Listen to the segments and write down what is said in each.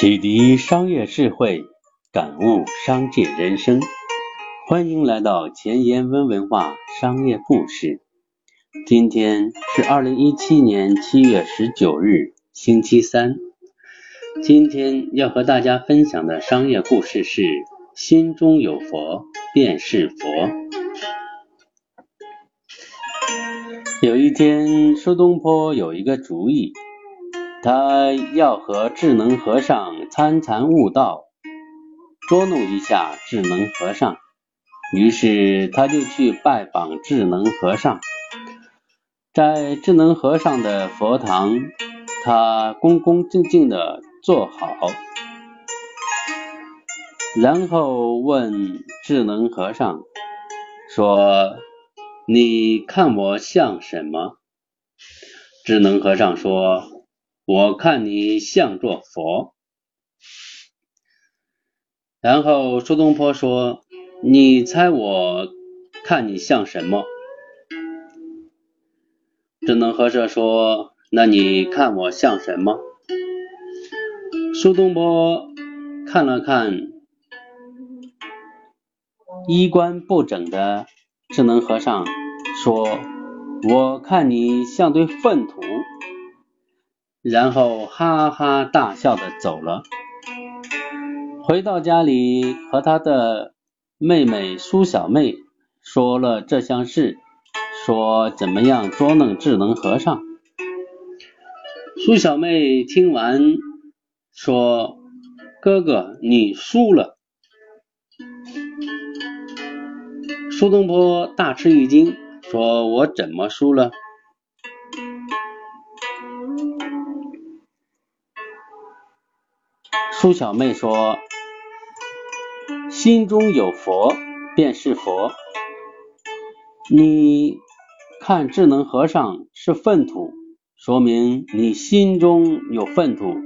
启迪商业智慧，感悟商界人生。欢迎来到前沿温文化商业故事。今天是二零一七年七月十九日，星期三。今天要和大家分享的商业故事是：心中有佛便是佛。有一天，苏东坡有一个主意。他要和智能和尚参禅悟道，捉弄一下智能和尚，于是他就去拜访智能和尚。在智能和尚的佛堂，他恭恭敬敬的坐好，然后问智能和尚说：“你看我像什么？”智能和尚说。我看你像座佛，然后苏东坡说：“你猜我看你像什么？”智能和尚说：“那你看我像什么？”苏东坡看了看衣冠不整的智能和尚，说：“我看你像堆粪土。”然后哈哈大笑的走了。回到家里，和他的妹妹苏小妹说了这项事，说怎么样捉弄智能和尚。苏小妹听完说：“哥哥，你输了。”苏东坡大吃一惊，说：“我怎么输了？”苏小妹说：“心中有佛便是佛。你看智能和尚是粪土，说明你心中有粪土；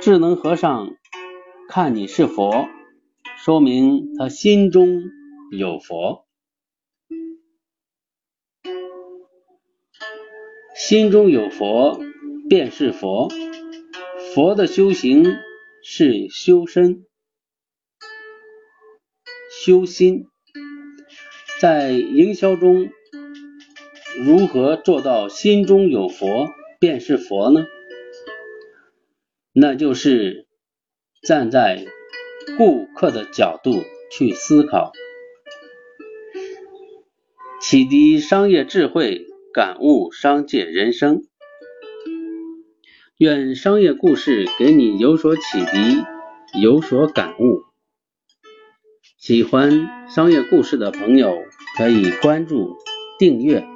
智能和尚看你是佛，说明他心中有佛。心中有佛便是佛，佛的修行。”是修身、修心，在营销中如何做到心中有佛便是佛呢？那就是站在顾客的角度去思考，启迪商业智慧，感悟商界人生。愿商业故事给你有所启迪，有所感悟。喜欢商业故事的朋友可以关注、订阅。